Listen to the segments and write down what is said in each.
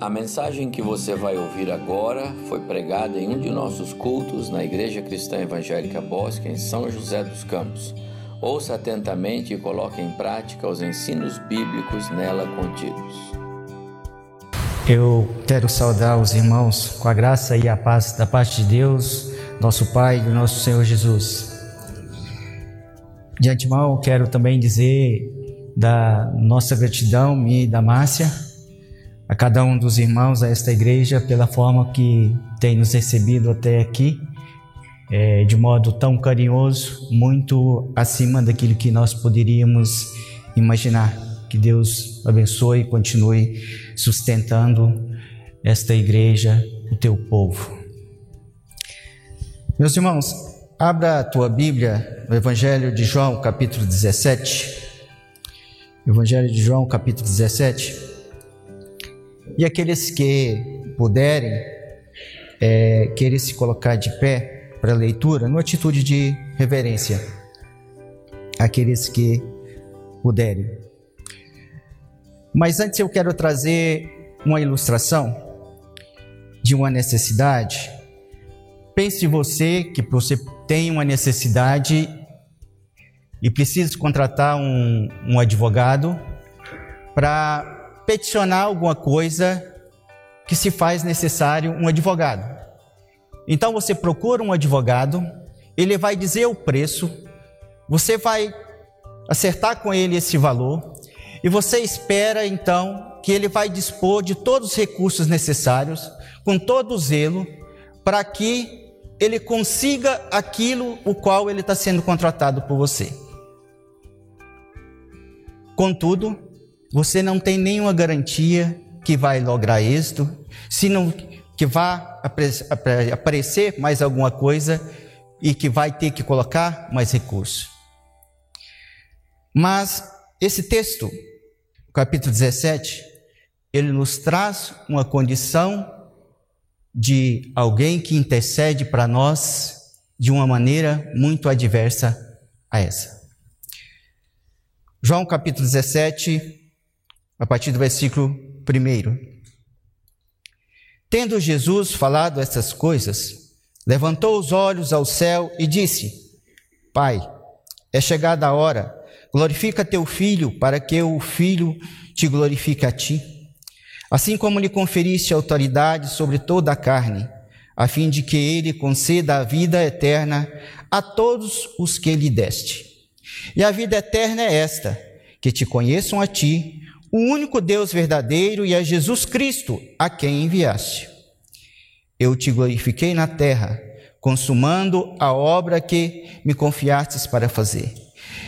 A mensagem que você vai ouvir agora foi pregada em um de nossos cultos na Igreja Cristã Evangélica Bosque, em São José dos Campos. Ouça atentamente e coloque em prática os ensinos bíblicos nela contidos. Eu quero saudar os irmãos com a graça e a paz da parte de Deus, nosso Pai e do nosso Senhor Jesus. De antemão, quero também dizer da nossa gratidão, e da Márcia, a cada um dos irmãos a esta igreja pela forma que tem nos recebido até aqui, é, de modo tão carinhoso, muito acima daquilo que nós poderíamos imaginar. Que Deus abençoe e continue sustentando esta igreja, o teu povo. Meus irmãos, abra a tua Bíblia no Evangelho de João, capítulo 17. Evangelho de João, capítulo 17. E aqueles que puderem, é, querer se colocar de pé para a leitura, numa atitude de reverência. Aqueles que puderem. Mas antes eu quero trazer uma ilustração de uma necessidade. Pense você que você tem uma necessidade e precisa contratar um, um advogado para peticionar alguma coisa que se faz necessário um advogado. Então você procura um advogado, ele vai dizer o preço, você vai acertar com ele esse valor e você espera então que ele vai dispor de todos os recursos necessários, com todo o zelo, para que ele consiga aquilo o qual ele está sendo contratado por você. Contudo, você não tem nenhuma garantia que vai lograr êxito, se não que vá aparecer mais alguma coisa e que vai ter que colocar mais recursos. Mas esse texto, capítulo 17, ele nos traz uma condição de alguém que intercede para nós de uma maneira muito adversa a essa. João capítulo 17, a partir do versículo 1. Tendo Jesus falado essas coisas, levantou os olhos ao céu e disse: Pai, é chegada a hora, glorifica teu filho, para que o filho te glorifique a ti. Assim como lhe conferiste autoridade sobre toda a carne, a fim de que ele conceda a vida eterna a todos os que lhe deste. E a vida eterna é esta: que te conheçam a ti, o único Deus verdadeiro e a Jesus Cristo, a quem enviaste. Eu te glorifiquei na terra, consumando a obra que me confiastes para fazer.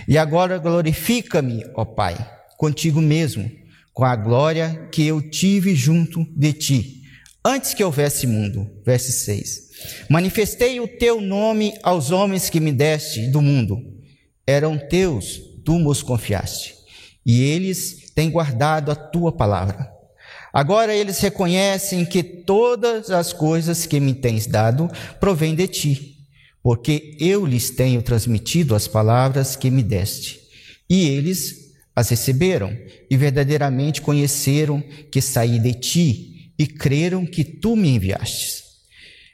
E agora glorifica-me, ó Pai, contigo mesmo, com a glória que eu tive junto de ti, antes que houvesse mundo. Verso 6. Manifestei o teu nome aos homens que me deste do mundo. Eram teus, tu nos confiaste. E eles têm guardado a tua palavra. Agora eles reconhecem que todas as coisas que me tens dado provêm de ti, porque eu lhes tenho transmitido as palavras que me deste. E eles as receberam e verdadeiramente conheceram que saí de ti e creram que tu me enviastes.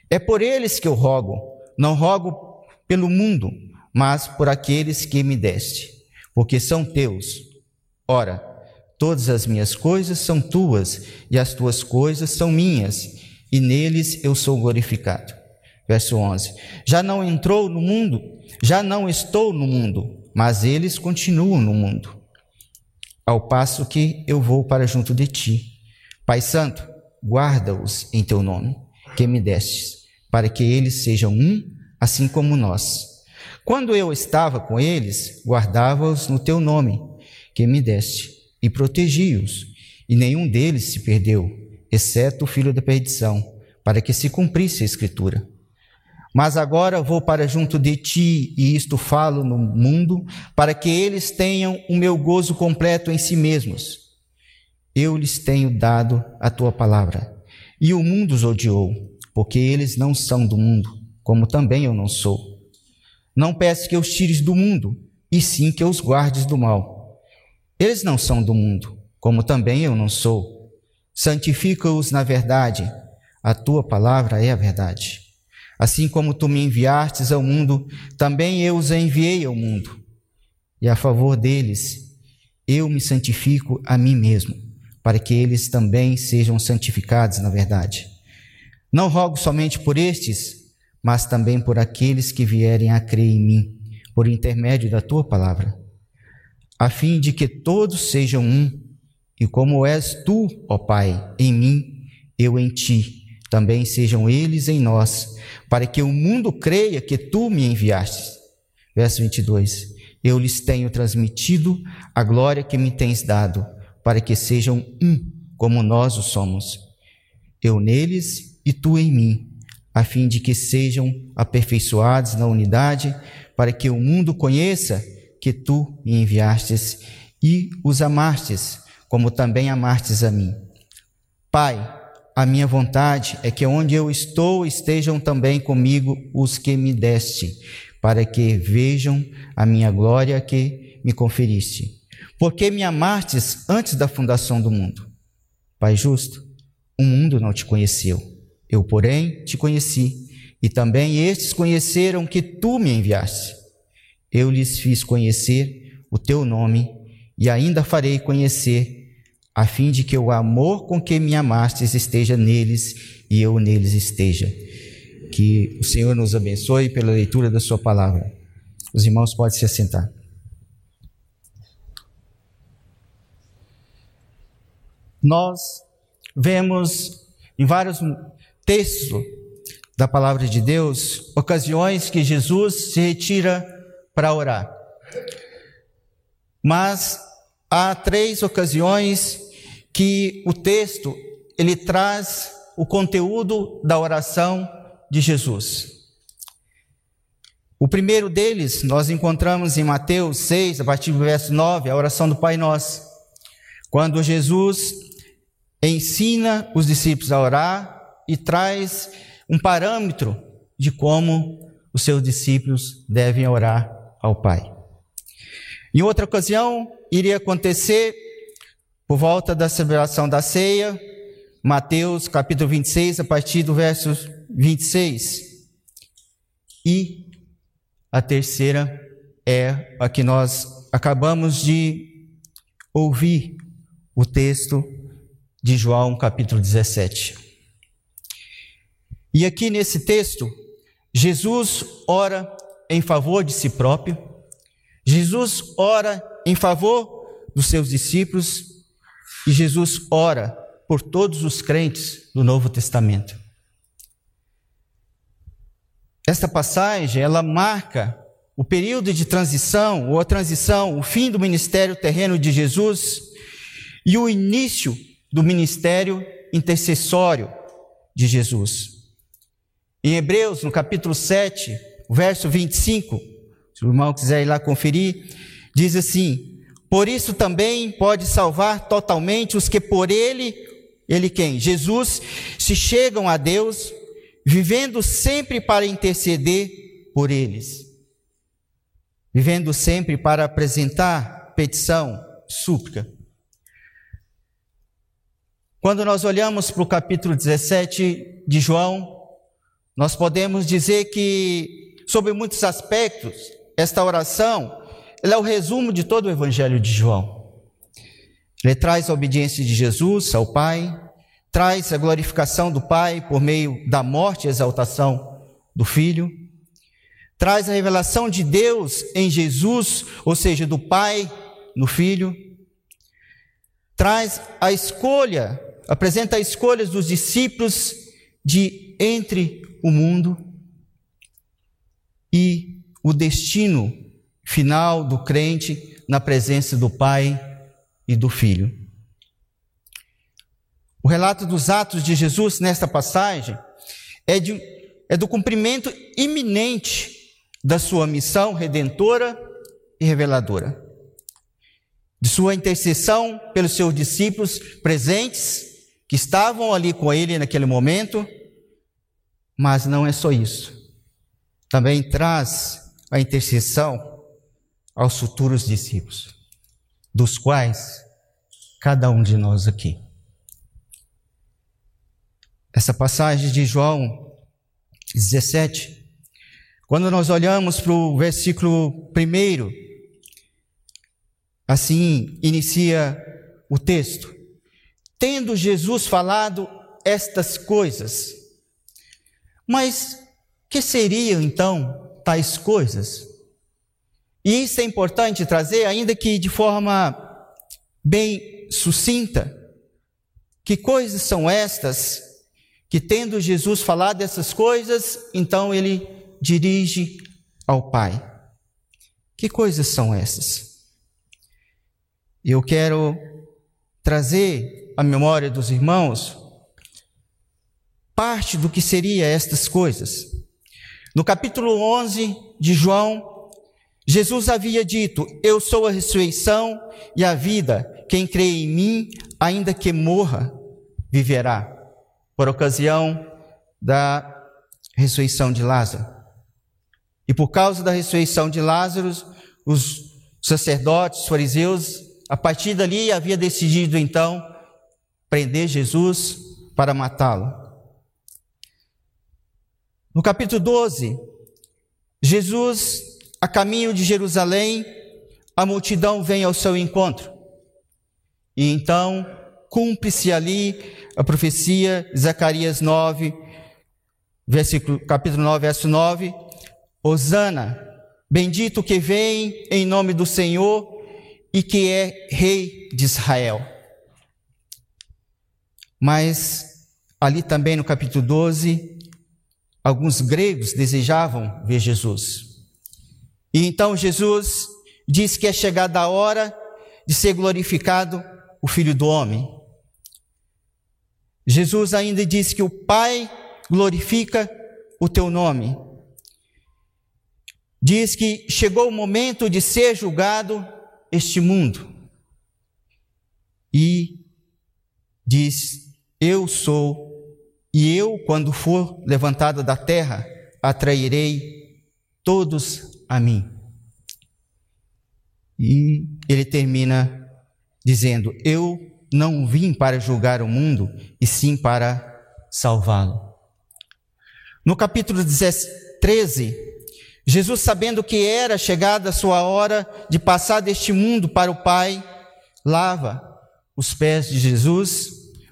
É por eles que eu rogo, não rogo pelo mundo, mas por aqueles que me deste, porque são teus. Ora, Todas as minhas coisas são tuas, e as tuas coisas são minhas, e neles eu sou glorificado. Verso 11: Já não entrou no mundo, já não estou no mundo, mas eles continuam no mundo. Ao passo que eu vou para junto de ti. Pai Santo, guarda-os em teu nome, que me destes, para que eles sejam um, assim como nós. Quando eu estava com eles, guardava-os no teu nome, que me deste e protegi-os, e nenhum deles se perdeu, exceto o filho da perdição, para que se cumprisse a Escritura. Mas agora vou para junto de ti, e isto falo no mundo, para que eles tenham o meu gozo completo em si mesmos. Eu lhes tenho dado a tua palavra, e o mundo os odiou, porque eles não são do mundo, como também eu não sou. Não peço que os tires do mundo, e sim que os guardes do mal. Eles não são do mundo, como também eu não sou. santifica-os na verdade. A tua palavra é a verdade. Assim como tu me enviastes ao mundo, também eu os enviei ao mundo. E a favor deles, eu me santifico a mim mesmo, para que eles também sejam santificados na verdade. Não rogo somente por estes, mas também por aqueles que vierem a crer em mim, por intermédio da tua palavra, a fim de que todos sejam um, e como és tu, ó Pai, em mim, eu em ti, também sejam eles em nós, para que o mundo creia que tu me enviaste. Verso 22. Eu lhes tenho transmitido a glória que me tens dado, para que sejam um, como nós o somos. Eu neles e tu em mim, a fim de que sejam aperfeiçoados na unidade, para que o mundo conheça que tu me enviastes e os amastes, como também amastes a mim. Pai, a minha vontade é que onde eu estou estejam também comigo os que me deste, para que vejam a minha glória que me conferiste. Porque me amastes antes da fundação do mundo. Pai justo, o mundo não te conheceu eu, porém, te conheci, e também estes conheceram que tu me enviaste. Eu lhes fiz conhecer o teu nome, e ainda farei conhecer, a fim de que o amor com que me amastes esteja neles e eu neles esteja. Que o Senhor nos abençoe pela leitura da Sua palavra. Os irmãos podem se assentar. Nós vemos em vários texto da palavra de Deus, ocasiões que Jesus se retira para orar. Mas há três ocasiões que o texto ele traz o conteúdo da oração de Jesus. O primeiro deles nós encontramos em Mateus 6, a partir do verso 9, a oração do Pai Nosso. Quando Jesus ensina os discípulos a orar, e traz um parâmetro de como os seus discípulos devem orar ao Pai. Em outra ocasião, iria acontecer por volta da celebração da ceia, Mateus capítulo 26, a partir do verso 26. E a terceira é a que nós acabamos de ouvir o texto de João capítulo 17. E aqui nesse texto, Jesus ora em favor de si próprio, Jesus ora em favor dos seus discípulos e Jesus ora por todos os crentes do Novo Testamento. Esta passagem, ela marca o período de transição, ou a transição, o fim do ministério terreno de Jesus e o início do ministério intercessório de Jesus. Em Hebreus, no capítulo 7, verso 25, se o irmão quiser ir lá conferir, diz assim: Por isso também pode salvar totalmente os que por ele, ele quem? Jesus, se chegam a Deus, vivendo sempre para interceder por eles, vivendo sempre para apresentar petição, súplica. Quando nós olhamos para o capítulo 17 de João, nós podemos dizer que, sobre muitos aspectos, esta oração é o resumo de todo o Evangelho de João. Ele traz a obediência de Jesus ao Pai, traz a glorificação do Pai por meio da morte e exaltação do Filho, traz a revelação de Deus em Jesus, ou seja, do Pai no Filho, traz a escolha, apresenta as escolhas dos discípulos de entre o mundo e o destino final do crente na presença do Pai e do Filho. O relato dos atos de Jesus nesta passagem é, de, é do cumprimento iminente da sua missão redentora e reveladora, de sua intercessão pelos seus discípulos presentes que estavam ali com ele naquele momento mas não é só isso. Também traz a intercessão aos futuros discípulos, dos quais cada um de nós aqui. essa passagem de João 17, quando nós olhamos para o versículo primeiro, assim inicia o texto. Tendo Jesus falado estas coisas, mas que seriam então tais coisas? E isso é importante trazer, ainda que de forma bem sucinta. Que coisas são estas que, tendo Jesus falado dessas coisas, então ele dirige ao Pai? Que coisas são essas? Eu quero trazer à memória dos irmãos parte do que seria estas coisas. No capítulo 11 de João, Jesus havia dito: Eu sou a ressurreição e a vida. Quem crê em mim, ainda que morra, viverá. Por ocasião da ressurreição de Lázaro. E por causa da ressurreição de Lázaro, os sacerdotes, os fariseus, a partir dali havia decidido então prender Jesus para matá-lo. No capítulo 12, Jesus a caminho de Jerusalém, a multidão vem ao seu encontro. E então cumpre-se ali a profecia, Zacarias 9, versículo, capítulo 9, verso 9. Osana, bendito que vem em nome do Senhor e que é rei de Israel. Mas ali também no capítulo 12, alguns gregos desejavam ver Jesus. E então Jesus diz que é chegada a hora de ser glorificado o Filho do Homem. Jesus ainda diz que o Pai glorifica o teu nome. Diz que chegou o momento de ser julgado este mundo. E diz: Eu sou, e eu, quando for levantado da terra, atrairei todos a mim. E ele termina dizendo: Eu não vim para julgar o mundo, e sim para salvá-lo. No capítulo 13, Jesus, sabendo que era chegada a sua hora de passar deste mundo para o Pai, lava os pés de Jesus,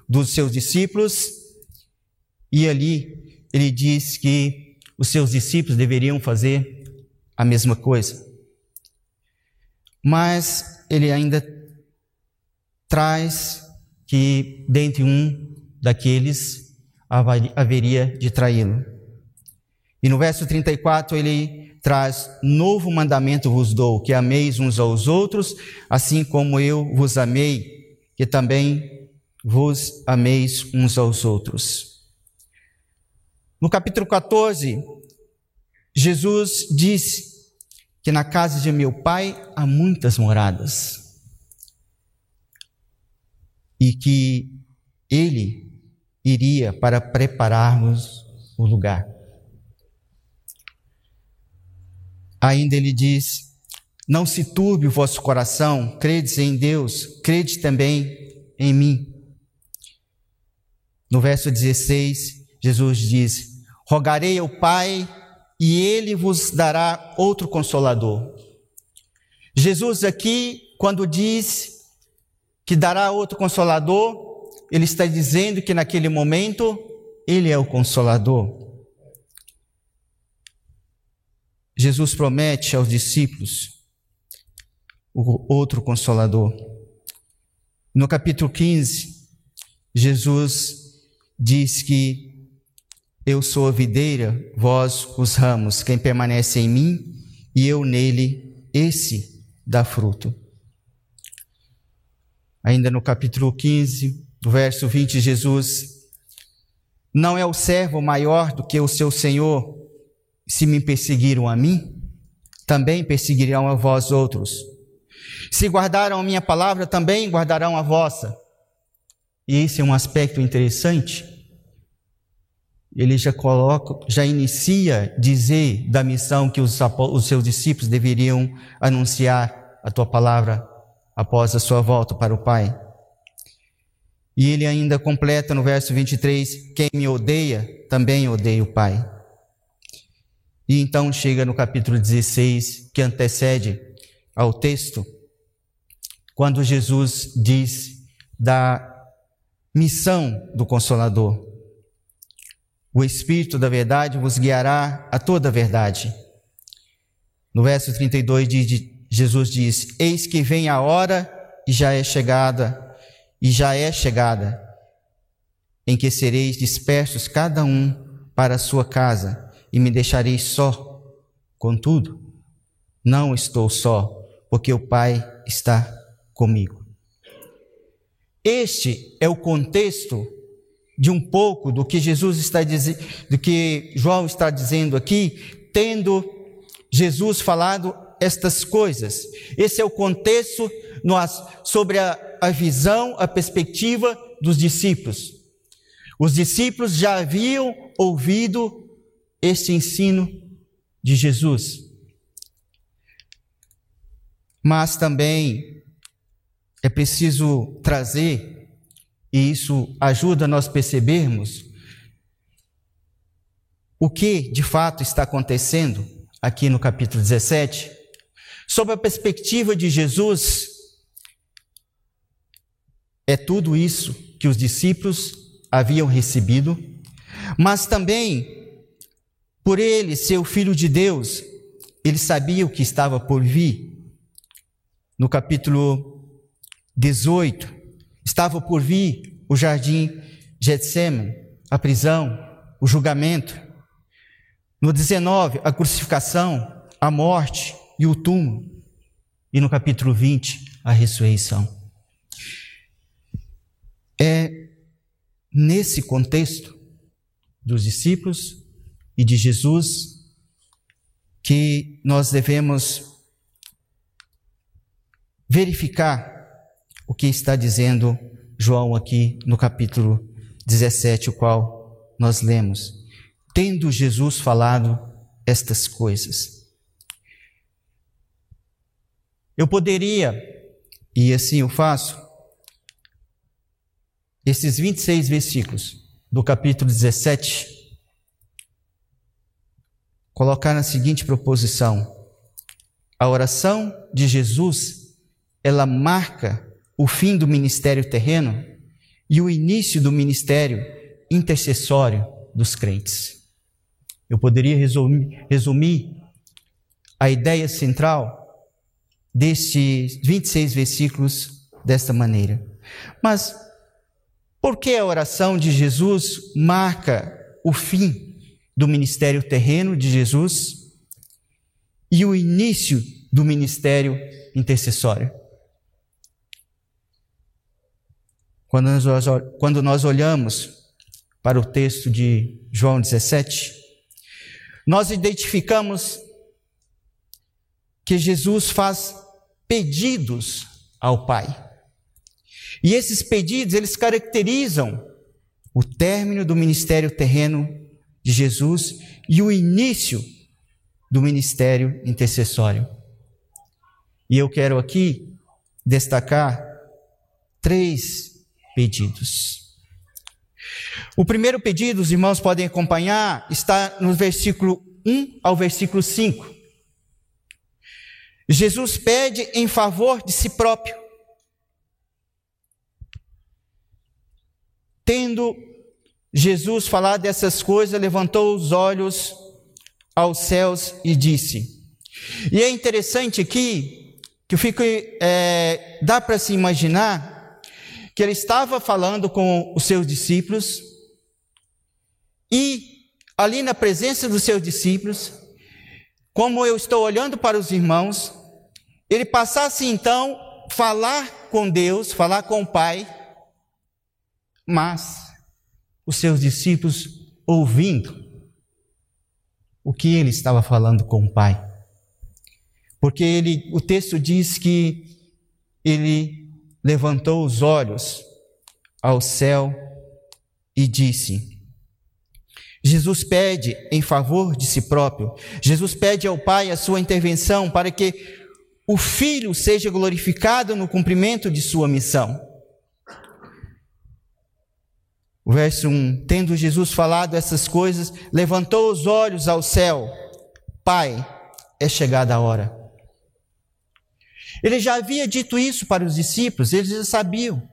dos seus discípulos, e ali ele diz que os seus discípulos deveriam fazer a mesma coisa. Mas ele ainda traz que dentre um daqueles haveria de traí-lo. E no verso 34 ele traz: Novo mandamento vos dou, que ameis uns aos outros, assim como eu vos amei, que também vos ameis uns aos outros. No capítulo 14, Jesus disse que na casa de meu pai há muitas moradas e que ele iria para prepararmos o lugar. Ainda ele diz: Não se turbe o vosso coração, credes em Deus, crede também em mim. No verso 16, Jesus diz: Rogarei ao Pai e ele vos dará outro consolador. Jesus aqui, quando diz que dará outro consolador, ele está dizendo que naquele momento ele é o consolador. Jesus promete aos discípulos o outro consolador. No capítulo 15, Jesus diz que eu sou a videira, vós os ramos. Quem permanece em mim e eu nele, esse dá fruto. Ainda no capítulo 15, verso 20, Jesus: Não é o servo maior do que o seu senhor. Se me perseguiram a mim, também perseguirão a vós outros. Se guardaram a minha palavra, também guardarão a vossa. E esse é um aspecto interessante ele já coloca, já inicia dizer da missão que os, os seus discípulos deveriam anunciar a tua palavra após a sua volta para o Pai. E ele ainda completa no verso 23: Quem me odeia, também odeia o Pai. E então chega no capítulo 16, que antecede ao texto, quando Jesus diz da missão do Consolador. O Espírito da Verdade vos guiará a toda a verdade. No verso 32, Jesus diz: Eis que vem a hora e já é chegada, e já é chegada, em que sereis dispersos cada um para a sua casa, e me deixareis só. Contudo, não estou só, porque o Pai está comigo. Este é o contexto de um pouco do que Jesus está dizendo, do que João está dizendo aqui, tendo Jesus falado estas coisas. Esse é o contexto sobre a, a visão, a perspectiva dos discípulos. Os discípulos já haviam ouvido este ensino de Jesus. Mas também é preciso trazer, e isso ajuda nós percebermos, o que de fato está acontecendo aqui no capítulo 17, sob a perspectiva de Jesus, é tudo isso que os discípulos haviam recebido, mas também por ele ser o filho de Deus, ele sabia o que estava por vir. No capítulo 18, estava por vir o jardim Getsemane, a prisão, o julgamento. No 19, a crucificação, a morte e o túmulo. E no capítulo 20, a ressurreição. É nesse contexto dos discípulos e de Jesus que nós devemos verificar o que está dizendo João aqui no capítulo 17, o qual nós lemos. Tendo Jesus falado estas coisas. Eu poderia, e assim eu faço, esses 26 versículos do capítulo 17 colocar na seguinte proposição: a oração de Jesus, ela marca o fim do ministério terreno e o início do ministério intercessório dos crentes. Eu poderia resumir, resumir a ideia central destes 26 versículos desta maneira. Mas por que a oração de Jesus marca o fim do ministério terreno de Jesus e o início do ministério intercessório. Quando nós, quando nós olhamos para o texto de João 17, nós identificamos que Jesus faz pedidos ao Pai. E esses pedidos, eles caracterizam o término do ministério terreno de Jesus e o início do ministério intercessório. E eu quero aqui destacar três pedidos. O primeiro pedido, os irmãos podem acompanhar, está no versículo 1 ao versículo 5. Jesus pede em favor de si próprio, tendo Jesus, falar dessas coisas, levantou os olhos aos céus e disse. E é interessante aqui que eu fico, é, dá para se imaginar que ele estava falando com os seus discípulos e ali na presença dos seus discípulos, como eu estou olhando para os irmãos, ele passasse então falar com Deus, falar com o Pai, mas os seus discípulos ouvindo o que ele estava falando com o Pai. Porque ele, o texto diz que ele levantou os olhos ao céu e disse: Jesus pede em favor de si próprio, Jesus pede ao Pai a sua intervenção para que o Filho seja glorificado no cumprimento de sua missão. O verso 1: Tendo Jesus falado essas coisas, levantou os olhos ao céu. Pai, é chegada a hora. Ele já havia dito isso para os discípulos, eles já sabiam.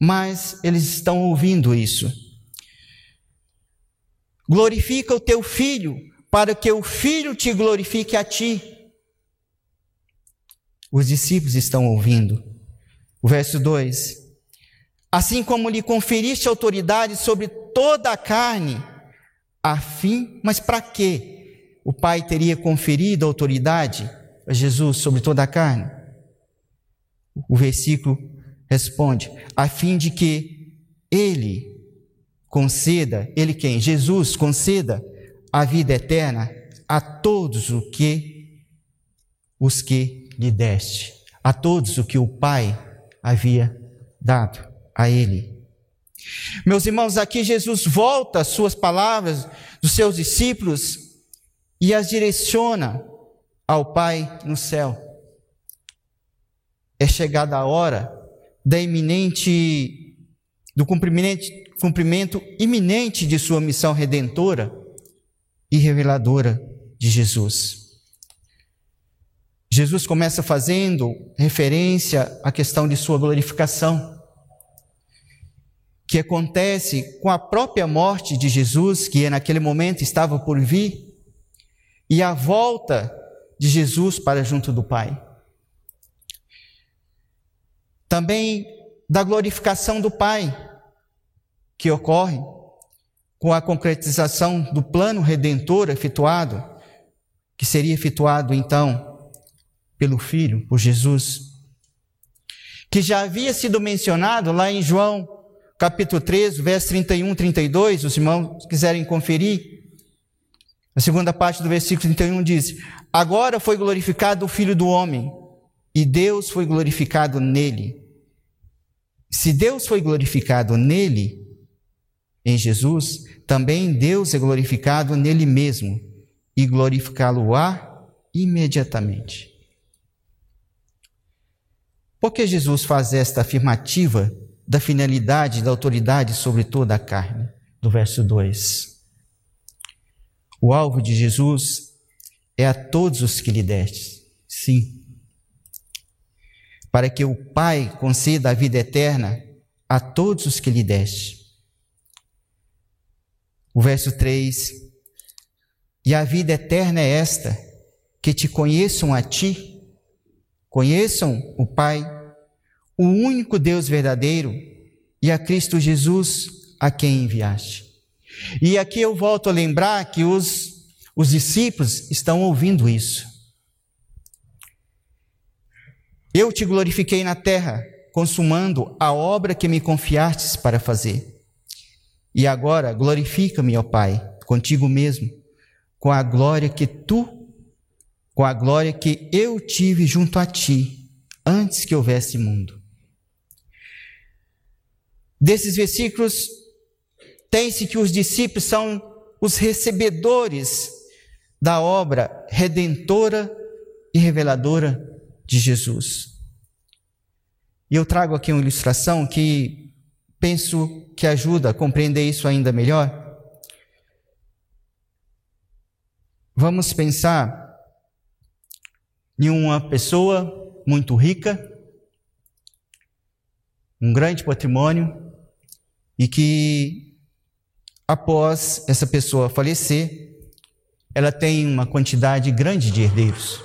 Mas eles estão ouvindo isso. Glorifica o teu filho, para que o filho te glorifique a ti. Os discípulos estão ouvindo. O verso 2: Assim como lhe conferiste autoridade sobre toda a carne, a fim, mas para quê? O Pai teria conferido autoridade a Jesus sobre toda a carne? O versículo responde: a fim de que ele conceda, ele quem? Jesus conceda a vida eterna a todos o que os que lhe deste, a todos o que o Pai havia dado a ele. Meus irmãos, aqui Jesus volta as suas palavras dos seus discípulos e as direciona ao Pai no céu. É chegada a hora da iminente do cumprimento, cumprimento iminente de sua missão redentora e reveladora de Jesus. Jesus começa fazendo referência à questão de sua glorificação, que acontece com a própria morte de Jesus, que naquele momento estava por vir, e a volta de Jesus para junto do Pai. Também da glorificação do Pai, que ocorre com a concretização do plano redentor efetuado, que seria efetuado então pelo Filho, por Jesus, que já havia sido mencionado lá em João capítulo 3, verso 31, 32, os irmãos quiserem conferir. A segunda parte do versículo 31 diz: Agora foi glorificado o Filho do Homem, e Deus foi glorificado nele. Se Deus foi glorificado nele, em Jesus, também Deus é glorificado nele mesmo e glorificá-lo-á imediatamente. Por que Jesus faz esta afirmativa da finalidade da autoridade sobre toda a carne? Do verso 2. O alvo de Jesus é a todos os que lhe deste. Sim. Para que o Pai conceda a vida eterna a todos os que lhe deste. O verso 3: E a vida eterna é esta, que te conheçam a ti, conheçam o Pai, o único Deus verdadeiro, e a Cristo Jesus, a quem enviaste. E aqui eu volto a lembrar que os, os discípulos estão ouvindo isso. Eu te glorifiquei na terra, consumando a obra que me confiastes para fazer. E agora glorifica-me, ó Pai, contigo mesmo, com a glória que tu, com a glória que eu tive junto a ti, antes que houvesse mundo. Desses versículos, tem-se que os discípulos são os recebedores da obra redentora e reveladora de Jesus. E eu trago aqui uma ilustração que penso que ajuda a compreender isso ainda melhor. Vamos pensar em uma pessoa muito rica, um grande patrimônio, e que após essa pessoa falecer, ela tem uma quantidade grande de herdeiros.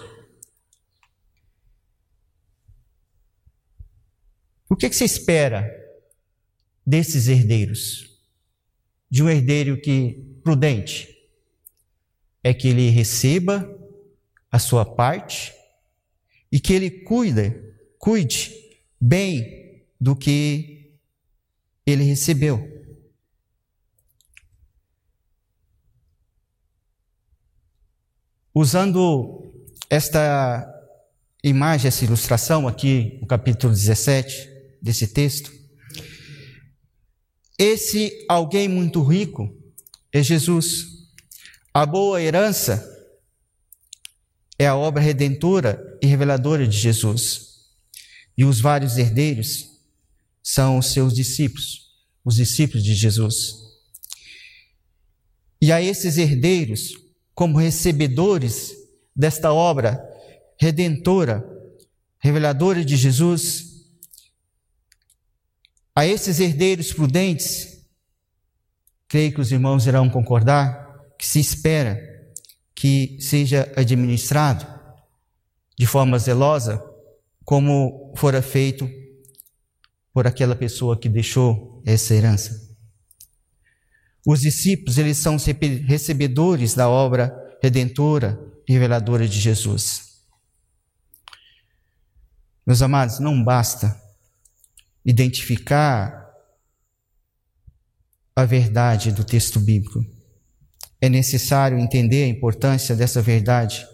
O que, que você espera desses herdeiros. De um herdeiro que prudente é que ele receba a sua parte e que ele cuida, cuide bem do que ele recebeu. Usando esta imagem, essa ilustração aqui no capítulo 17 desse texto, esse alguém muito rico é Jesus. A boa herança é a obra redentora e reveladora de Jesus. E os vários herdeiros são os seus discípulos, os discípulos de Jesus. E a esses herdeiros, como recebedores desta obra redentora, reveladora de Jesus, a esses herdeiros prudentes, creio que os irmãos irão concordar que se espera que seja administrado de forma zelosa, como fora feito por aquela pessoa que deixou essa herança. Os discípulos, eles são recebedores da obra redentora e reveladora de Jesus. Meus amados, não basta identificar a verdade do texto bíblico. É necessário entender a importância dessa verdade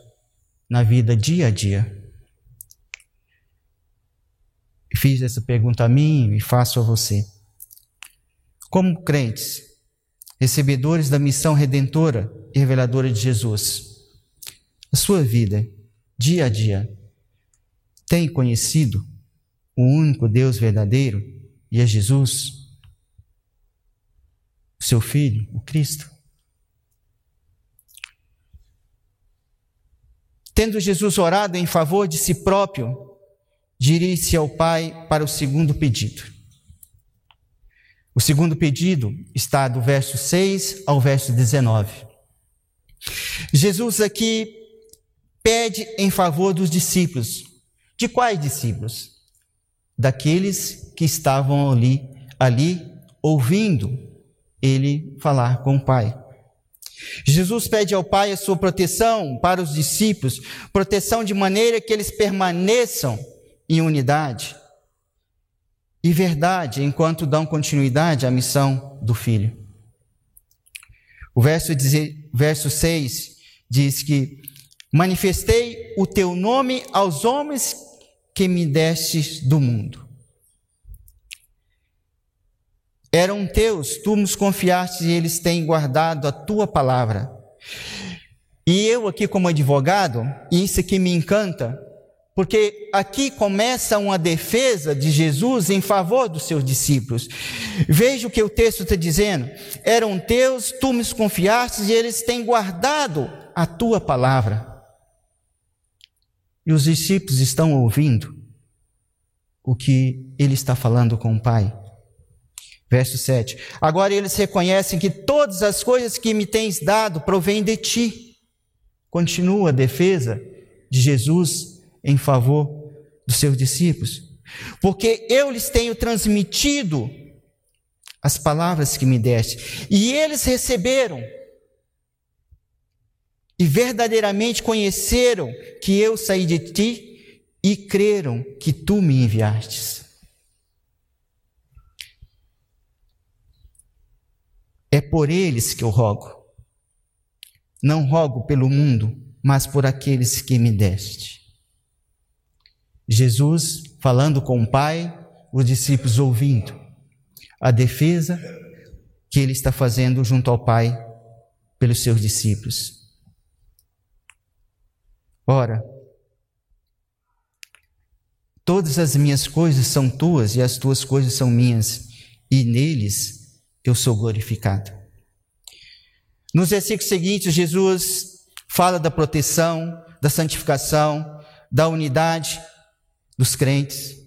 na vida dia a dia. Fiz essa pergunta a mim e faço a você. Como crentes, recebedores da missão redentora e reveladora de Jesus, a sua vida, dia a dia, tem conhecido o único Deus verdadeiro e é Jesus, o seu Filho, o Cristo? Tendo Jesus orado em favor de si próprio, dirige-se ao Pai para o segundo pedido. O segundo pedido está do verso 6 ao verso 19. Jesus aqui pede em favor dos discípulos. De quais discípulos? Daqueles que estavam ali, ali ouvindo ele falar com o Pai. Jesus pede ao Pai a sua proteção para os discípulos, proteção de maneira que eles permaneçam em unidade e verdade enquanto dão continuidade à missão do Filho. O verso, verso 6 diz que manifestei o teu nome aos homens que me destes do mundo. Eram teus, tu nos confiaste e eles têm guardado a tua palavra. E eu aqui como advogado, isso aqui me encanta, porque aqui começa uma defesa de Jesus em favor dos seus discípulos. Veja o que o texto está dizendo: eram teus, tu me confiaste e eles têm guardado a tua palavra. E os discípulos estão ouvindo o que ele está falando com o Pai. Verso 7. Agora eles reconhecem que todas as coisas que me tens dado provêm de ti. Continua a defesa de Jesus em favor dos seus discípulos, porque eu lhes tenho transmitido as palavras que me deste, e eles receberam e verdadeiramente conheceram que eu saí de ti e creram que tu me enviastes. É por eles que eu rogo. Não rogo pelo mundo, mas por aqueles que me deste. Jesus falando com o Pai, os discípulos ouvindo a defesa que ele está fazendo junto ao Pai pelos seus discípulos. Ora, todas as minhas coisas são tuas e as tuas coisas são minhas, e neles eu sou glorificado. Nos versículos seguintes, Jesus fala da proteção, da santificação, da unidade dos crentes.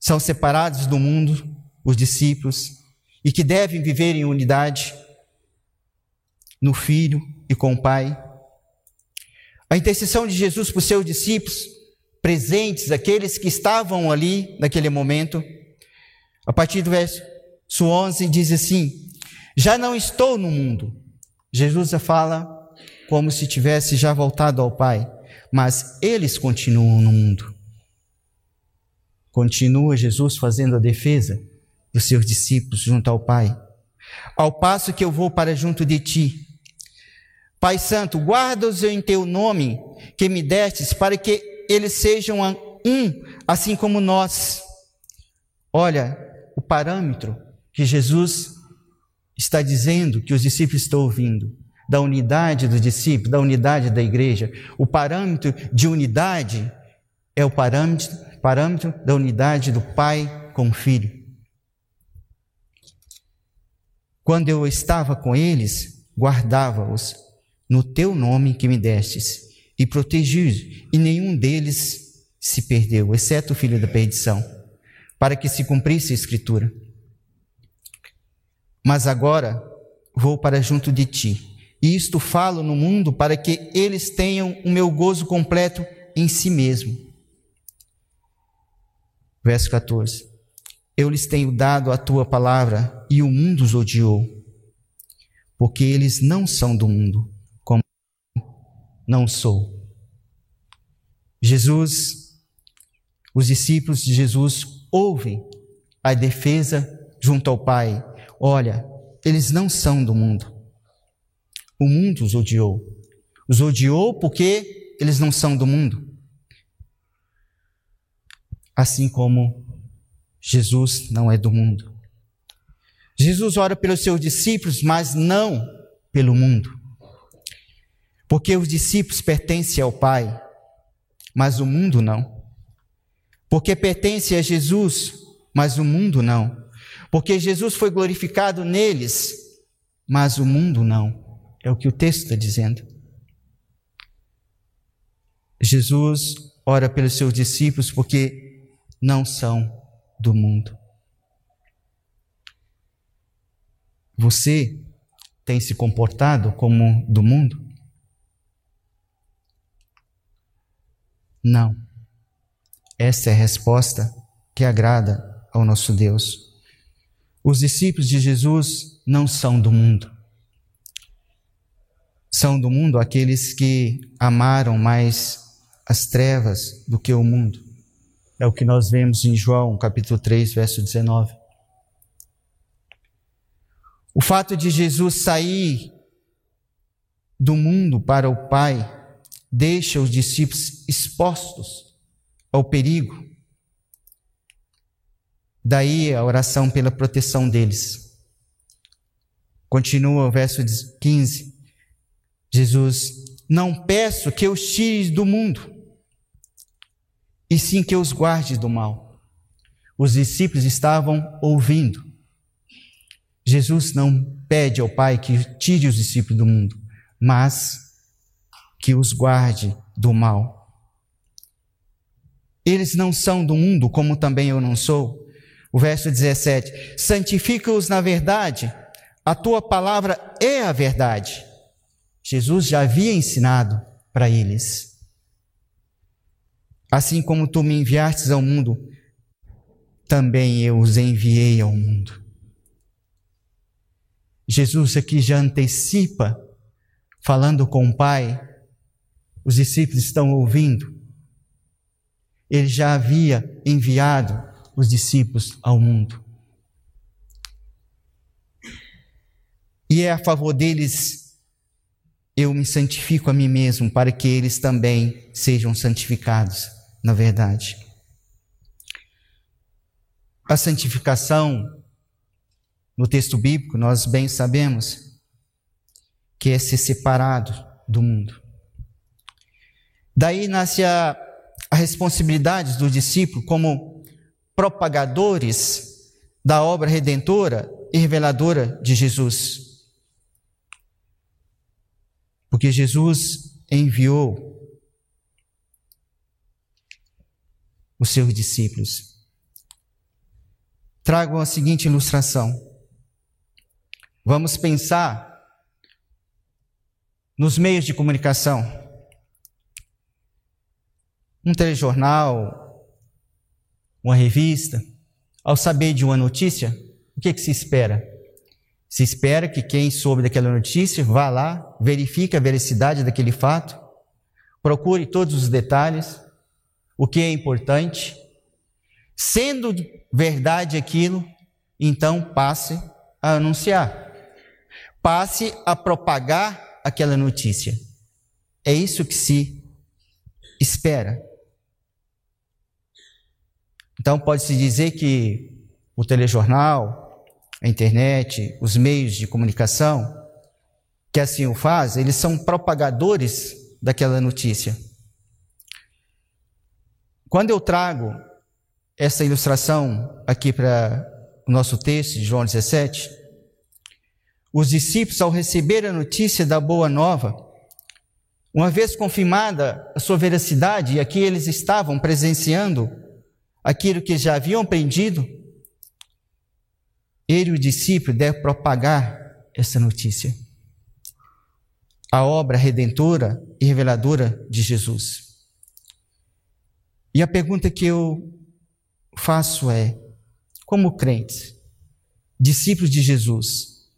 São separados do mundo os discípulos e que devem viver em unidade no Filho e com o Pai. A intercessão de Jesus por seus discípulos, presentes, aqueles que estavam ali naquele momento, a partir do verso 11 diz assim: Já não estou no mundo. Jesus fala como se tivesse já voltado ao Pai mas eles continuam no mundo. Continua Jesus fazendo a defesa dos seus discípulos junto ao Pai. Ao passo que eu vou para junto de ti. Pai Santo, guarda-os em teu nome que me destes, para que eles sejam um, assim como nós. Olha o parâmetro que Jesus está dizendo que os discípulos estão ouvindo da unidade dos discípulos, da unidade da igreja. O parâmetro de unidade é o parâmetro, parâmetro da unidade do Pai com o Filho. quando eu estava com eles, guardava-os no teu nome que me destes e protegi e nenhum deles se perdeu, exceto o filho da perdição, para que se cumprisse a escritura. Mas agora vou para junto de ti, e isto falo no mundo para que eles tenham o meu gozo completo em si mesmo. Verso 14. Eu lhes tenho dado a tua palavra e o mundo os odiou, porque eles não são do mundo, como não sou. Jesus, os discípulos de Jesus ouvem a defesa junto ao Pai. Olha, eles não são do mundo. O mundo os odiou. Os odiou porque eles não são do mundo. Assim como Jesus não é do mundo. Jesus ora pelos seus discípulos, mas não pelo mundo. Porque os discípulos pertencem ao Pai, mas o mundo não. Porque pertence a Jesus, mas o mundo não. Porque Jesus foi glorificado neles, mas o mundo não. É o que o texto está dizendo. Jesus ora pelos seus discípulos porque não são do mundo. Você tem se comportado como do mundo? Não. Essa é a resposta que agrada ao nosso Deus. Os discípulos de Jesus não são do mundo. São do mundo aqueles que amaram mais as trevas do que o mundo. É o que nós vemos em João, capítulo 3, verso 19. O fato de Jesus sair do mundo para o Pai deixa os discípulos expostos ao perigo. Daí a oração pela proteção deles. Continua o verso 15. Jesus, não peço que os tires do mundo, e sim que os guarde do mal. Os discípulos estavam ouvindo. Jesus não pede ao Pai que tire os discípulos do mundo, mas que os guarde do mal. Eles não são do mundo, como também eu não sou. O verso 17: Santifica-os na verdade, a tua palavra é a verdade. Jesus já havia ensinado para eles. Assim como tu me enviastes ao mundo, também eu os enviei ao mundo. Jesus aqui já antecipa, falando com o Pai, os discípulos estão ouvindo. Ele já havia enviado os discípulos ao mundo. E é a favor deles eu me santifico a mim mesmo, para que eles também sejam santificados na verdade. A santificação, no texto bíblico, nós bem sabemos que é ser separado do mundo. Daí nasce a, a responsabilidade do discípulo como propagadores da obra redentora e reveladora de Jesus. Porque Jesus enviou os seus discípulos. Trago a seguinte ilustração. Vamos pensar nos meios de comunicação. Um telejornal, uma revista, ao saber de uma notícia, o que, que se espera? Se espera que quem soube daquela notícia vá lá, verifique a veracidade daquele fato, procure todos os detalhes, o que é importante. Sendo verdade aquilo, então passe a anunciar. Passe a propagar aquela notícia. É isso que se espera. Então pode-se dizer que o telejornal, a internet, os meios de comunicação que assim o fazem, eles são propagadores daquela notícia. Quando eu trago essa ilustração aqui para o nosso texto de João 17, os discípulos, ao receber a notícia da boa nova, uma vez confirmada a sua veracidade, e aqui eles estavam presenciando aquilo que já haviam aprendido, ele e o discípulo devem propagar essa notícia. A obra redentora e reveladora de Jesus. E a pergunta que eu faço é: como crentes, discípulos de Jesus,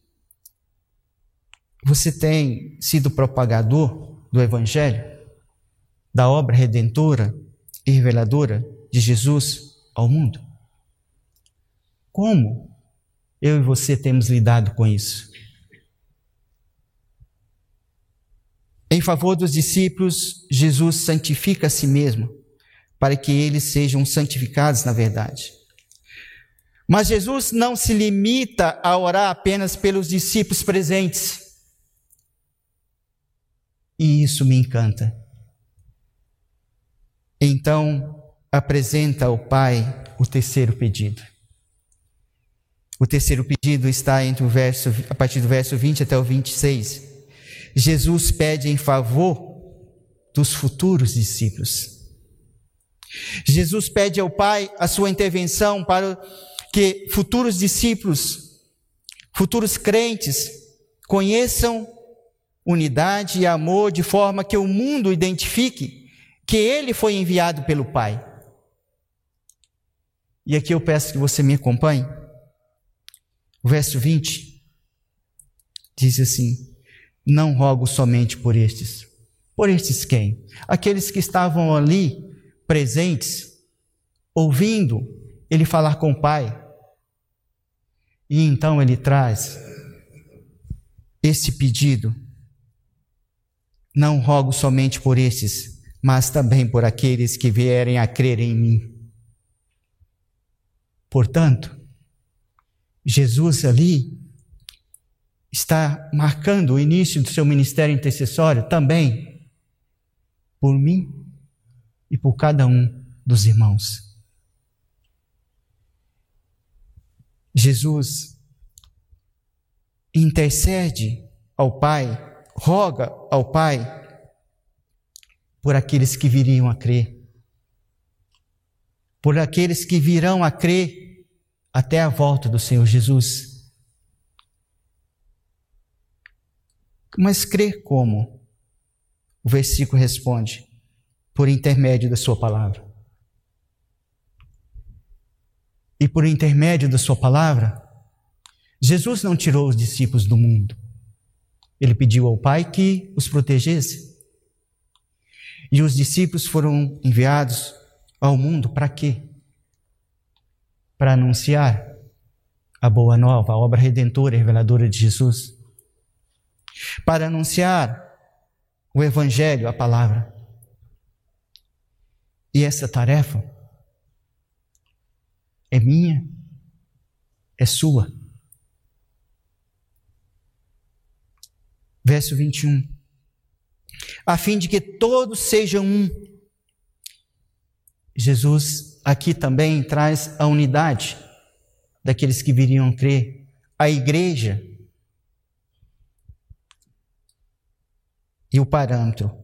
você tem sido propagador do Evangelho, da obra redentora e reveladora de Jesus ao mundo? Como eu e você temos lidado com isso? Em favor dos discípulos, Jesus santifica a si mesmo, para que eles sejam santificados na verdade. Mas Jesus não se limita a orar apenas pelos discípulos presentes. E isso me encanta. Então, apresenta ao Pai o terceiro pedido. O terceiro pedido está entre o verso, a partir do verso 20 até o 26. Jesus pede em favor dos futuros discípulos. Jesus pede ao Pai a sua intervenção para que futuros discípulos, futuros crentes, conheçam unidade e amor de forma que o mundo identifique que ele foi enviado pelo Pai. E aqui eu peço que você me acompanhe. O verso 20 diz assim: Não rogo somente por estes. Por estes quem? Aqueles que estavam ali presentes, ouvindo ele falar com o Pai, e então ele traz esse pedido. Não rogo somente por esses, mas também por aqueles que vierem a crer em mim. Portanto, Jesus ali está marcando o início do seu ministério intercessório também por mim e por cada um dos irmãos. Jesus intercede ao Pai, roga ao Pai por aqueles que viriam a crer, por aqueles que virão a crer até a volta do Senhor Jesus. Mas crer como? O versículo responde: por intermédio da Sua palavra. e por intermédio da Sua palavra, Jesus não tirou os discípulos do mundo. Ele pediu ao Pai que os protegesse. E os discípulos foram enviados ao mundo para quê? Para anunciar a boa nova, a obra redentora e reveladora de Jesus. Para anunciar o Evangelho, a palavra. E essa tarefa é minha, é sua. Verso 21. A fim de que todos sejam um. Jesus aqui também traz a unidade daqueles que viriam crer, a igreja e o parâmetro.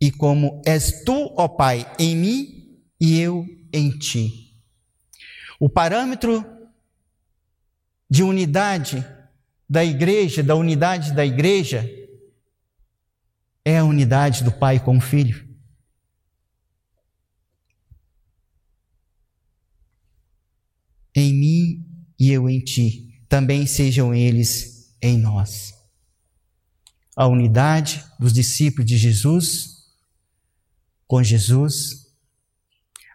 E como és tu, ó Pai, em mim e eu em ti. O parâmetro de unidade da igreja, da unidade da igreja, é a unidade do Pai com o Filho. Em mim e eu em ti, também sejam eles em nós. A unidade dos discípulos de Jesus com Jesus,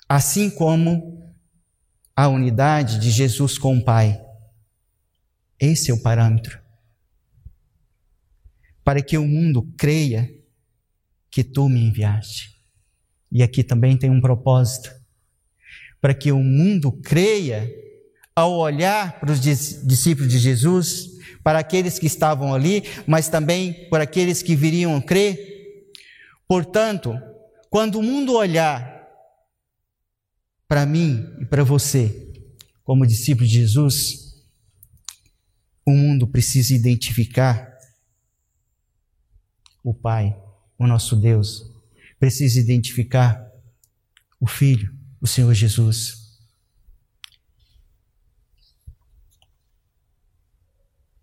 assim como a unidade de Jesus com o Pai. Esse é o parâmetro. Para que o mundo creia que tu me enviaste. E aqui também tem um propósito. Para que o mundo creia, ao olhar para os discípulos de Jesus, para aqueles que estavam ali, mas também por aqueles que viriam a crer. Portanto, quando o mundo olhar para mim e para você, como discípulo de Jesus, o mundo precisa identificar o Pai, o nosso Deus, precisa identificar o Filho, o Senhor Jesus.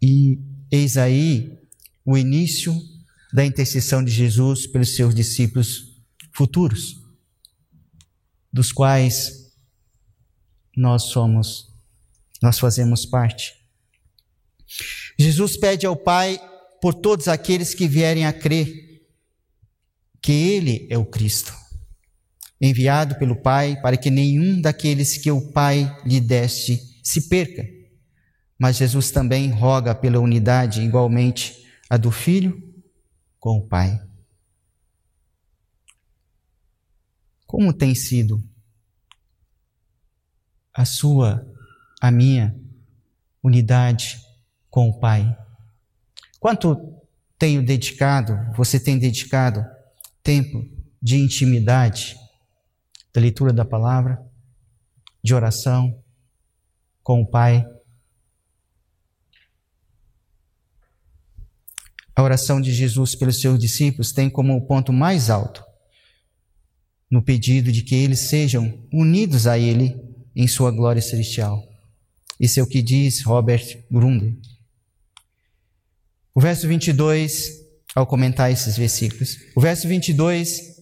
E eis aí o início da intercessão de Jesus pelos seus discípulos futuros, dos quais nós somos, nós fazemos parte. Jesus pede ao Pai por todos aqueles que vierem a crer que Ele é o Cristo, enviado pelo Pai para que nenhum daqueles que o Pai lhe deste se perca. Mas Jesus também roga pela unidade igualmente a do Filho com o Pai. Como tem sido a sua, a minha unidade com o Pai? Quanto tenho dedicado, você tem dedicado tempo de intimidade, da leitura da palavra, de oração com o Pai? A oração de Jesus pelos seus discípulos tem como ponto mais alto no pedido de que eles sejam unidos a Ele em sua glória celestial. Isso é o que diz Robert Grunde. O verso 22, ao comentar esses versículos, o verso 22,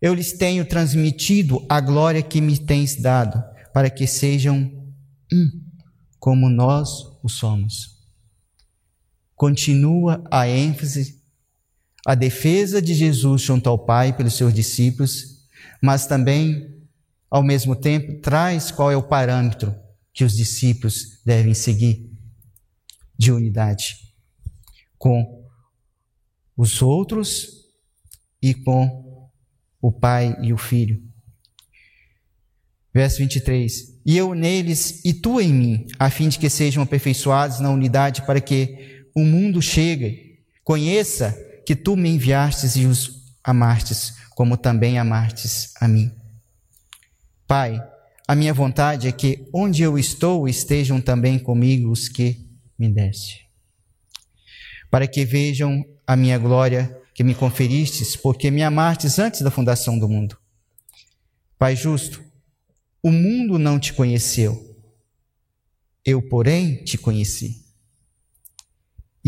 eu lhes tenho transmitido a glória que me tens dado, para que sejam um, como nós o somos continua a ênfase, a defesa de Jesus junto ao Pai pelos seus discípulos, mas também, ao mesmo tempo, traz qual é o parâmetro que os discípulos devem seguir de unidade com os outros e com o Pai e o Filho. Verso 23: E eu neles e tu em mim, a fim de que sejam aperfeiçoados na unidade, para que o mundo chegue, conheça que tu me enviastes e os amastes, como também amastes a mim. Pai, a minha vontade é que onde eu estou estejam também comigo os que me deste, para que vejam a minha glória que me conferistes, porque me amastes antes da fundação do mundo. Pai justo, o mundo não te conheceu, eu, porém, te conheci.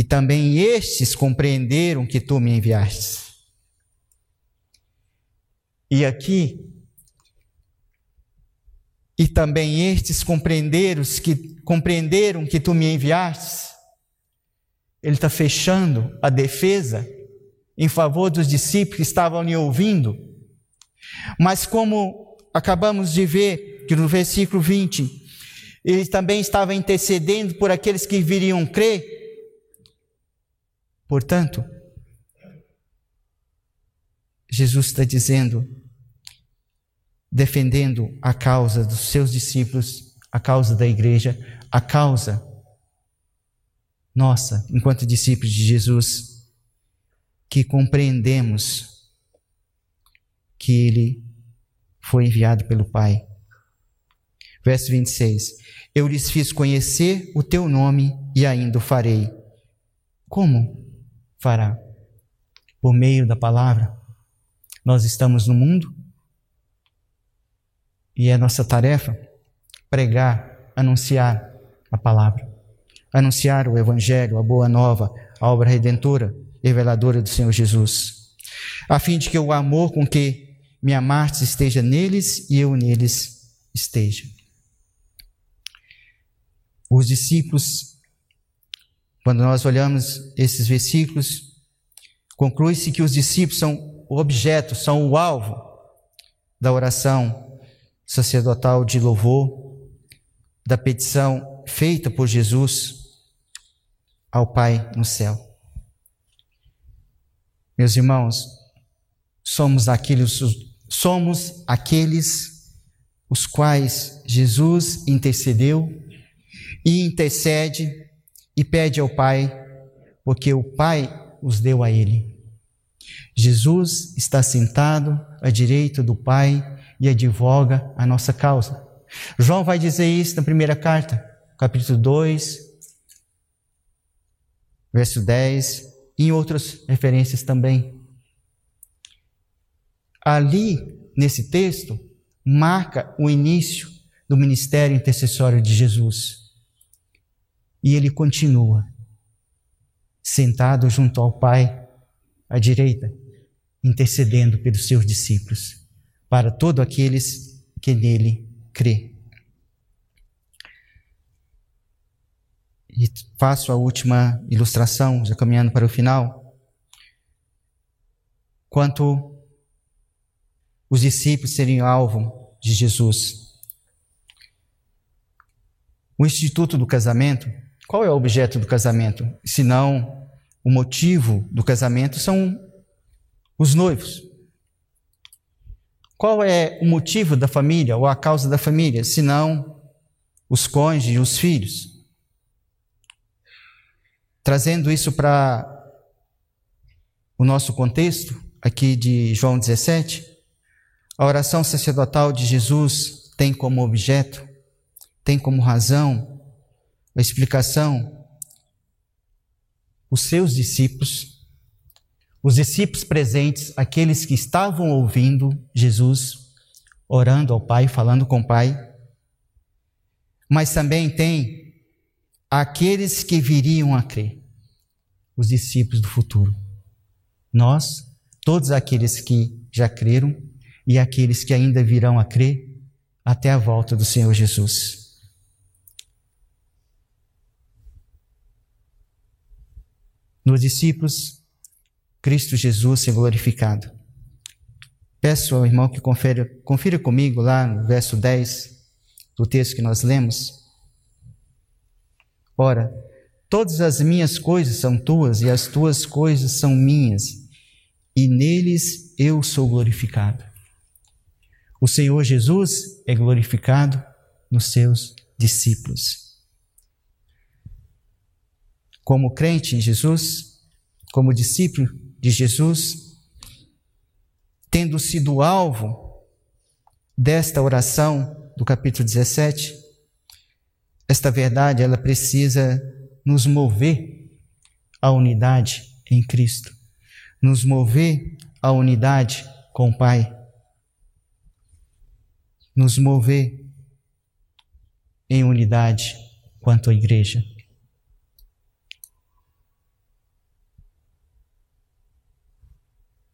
E também estes compreenderam que tu me enviaste. E aqui, e também estes compreenderam que, compreenderam que tu me enviaste. Ele está fechando a defesa em favor dos discípulos que estavam lhe ouvindo. Mas como acabamos de ver, que no versículo 20, ele também estava intercedendo por aqueles que viriam crer, Portanto, Jesus está dizendo, defendendo a causa dos seus discípulos, a causa da igreja, a causa nossa, enquanto discípulos de Jesus, que compreendemos que Ele foi enviado pelo Pai. Verso 26: Eu lhes fiz conhecer o teu nome e ainda o farei. Como? Fará. Por meio da palavra, nós estamos no mundo e é nossa tarefa pregar, anunciar a palavra, anunciar o Evangelho, a boa nova, a obra redentora, reveladora do Senhor Jesus, a fim de que o amor com que me amaste esteja neles e eu neles esteja. Os discípulos quando nós olhamos esses versículos, conclui-se que os discípulos são o objeto, são o alvo da oração sacerdotal de louvor, da petição feita por Jesus ao Pai no céu. Meus irmãos, somos aqueles, somos aqueles os quais Jesus intercedeu e intercede e pede ao Pai, porque o Pai os deu a ele. Jesus está sentado à direita do Pai e advoga a nossa causa. João vai dizer isso na primeira carta, capítulo 2, verso 10, e em outras referências também. Ali, nesse texto, marca o início do ministério intercessório de Jesus. E ele continua, sentado junto ao Pai, à direita, intercedendo pelos seus discípulos, para todos aqueles que nele crê. E faço a última ilustração, já caminhando para o final. Quanto os discípulos serem alvo de Jesus. O instituto do casamento, qual é o objeto do casamento? Se não o motivo do casamento são os noivos. Qual é o motivo da família ou a causa da família, se não os cônjuges e os filhos? Trazendo isso para o nosso contexto, aqui de João 17, a oração sacerdotal de Jesus tem como objeto, tem como razão, a explicação, os seus discípulos, os discípulos presentes, aqueles que estavam ouvindo Jesus orando ao Pai, falando com o Pai, mas também tem aqueles que viriam a crer, os discípulos do futuro. Nós, todos aqueles que já creram, e aqueles que ainda virão a crer até a volta do Senhor Jesus. Nos discípulos, Cristo Jesus se glorificado. Peço ao irmão que confira, confira comigo lá no verso 10 do texto que nós lemos. Ora, todas as minhas coisas são tuas e as tuas coisas são minhas, e neles eu sou glorificado. O Senhor Jesus é glorificado nos seus discípulos. Como crente em Jesus, como discípulo de Jesus, tendo sido alvo desta oração do capítulo 17, esta verdade ela precisa nos mover à unidade em Cristo, nos mover à unidade com o Pai nos mover em unidade quanto à igreja.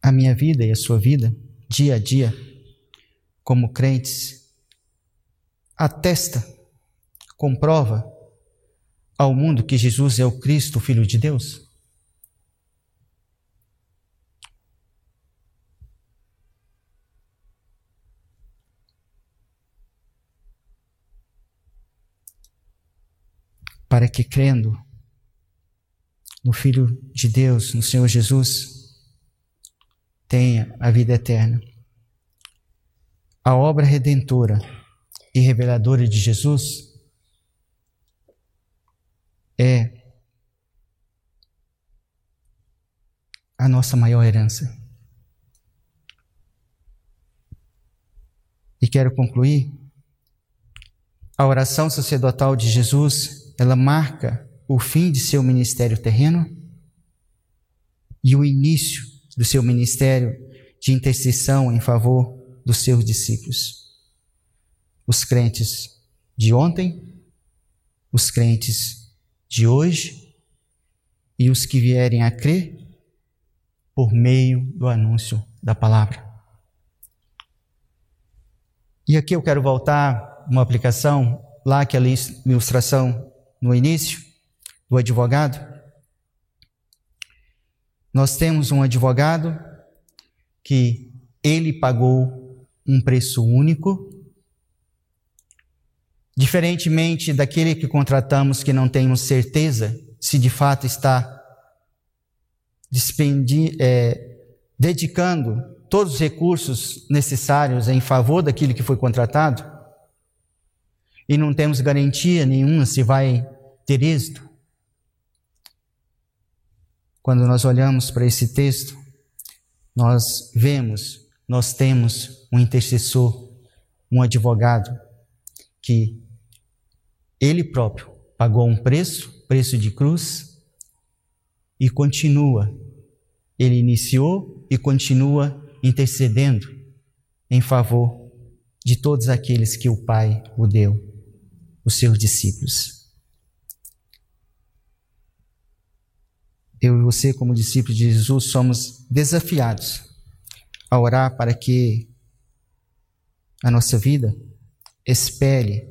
A minha vida e a sua vida, dia a dia, como crentes, atesta, comprova ao mundo que Jesus é o Cristo, o Filho de Deus? para que crendo no Filho de Deus, no Senhor Jesus, tenha a vida eterna. A obra redentora e reveladora de Jesus é a nossa maior herança. E quero concluir a oração sacerdotal de Jesus ela marca o fim de seu ministério terreno e o início do seu ministério de intercessão em favor dos seus discípulos. Os crentes de ontem, os crentes de hoje e os que vierem a crer por meio do anúncio da palavra. E aqui eu quero voltar uma aplicação lá aquela ilustração no início, do advogado. Nós temos um advogado que ele pagou um preço único, diferentemente daquele que contratamos que não temos certeza se de fato está é, dedicando todos os recursos necessários em favor daquilo que foi contratado e não temos garantia nenhuma se vai ter êxito. Quando nós olhamos para esse texto, nós vemos, nós temos um intercessor, um advogado, que ele próprio pagou um preço, preço de cruz, e continua. Ele iniciou e continua intercedendo em favor de todos aqueles que o Pai o deu, os seus discípulos. Eu e você, como discípulos de Jesus, somos desafiados a orar para que a nossa vida espelhe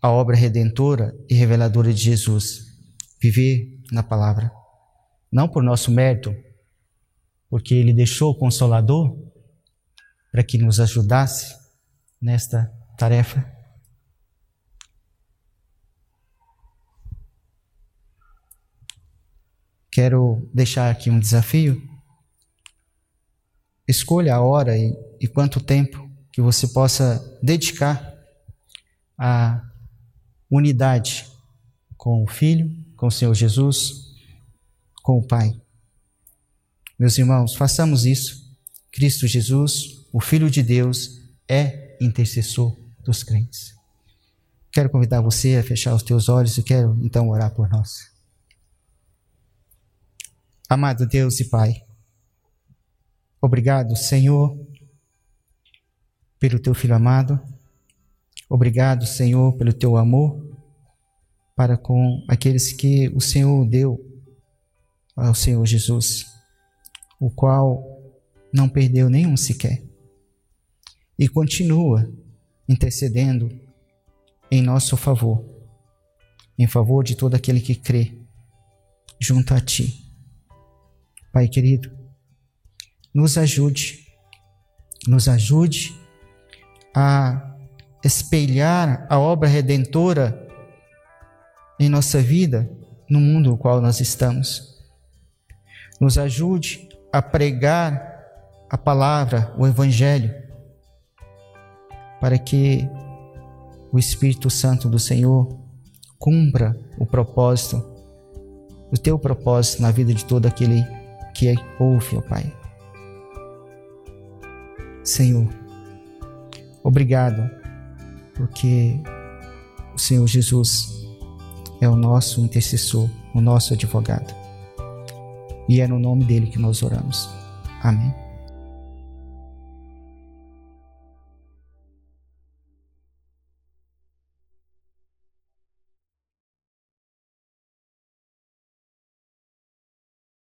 a obra redentora e reveladora de Jesus. Viver na palavra. Não por nosso mérito, porque Ele deixou o Consolador para que nos ajudasse nesta tarefa. Quero deixar aqui um desafio. Escolha a hora e, e quanto tempo que você possa dedicar à unidade com o Filho, com o Senhor Jesus, com o Pai. Meus irmãos, façamos isso. Cristo Jesus, o Filho de Deus, é intercessor dos crentes. Quero convidar você a fechar os teus olhos e quero então orar por nós. Amado Deus e Pai, obrigado, Senhor, pelo teu filho amado. Obrigado, Senhor, pelo teu amor para com aqueles que o Senhor deu ao Senhor Jesus, o qual não perdeu nenhum sequer e continua intercedendo em nosso favor, em favor de todo aquele que crê junto a Ti. Pai querido, nos ajude, nos ajude a espelhar a obra redentora em nossa vida no mundo no qual nós estamos. Nos ajude a pregar a palavra, o Evangelho, para que o Espírito Santo do Senhor cumpra o propósito, o teu propósito na vida de todo aquele que ouve, ó Pai. Senhor, obrigado, porque o Senhor Jesus é o nosso intercessor, o nosso advogado. E é no nome dele que nós oramos. Amém.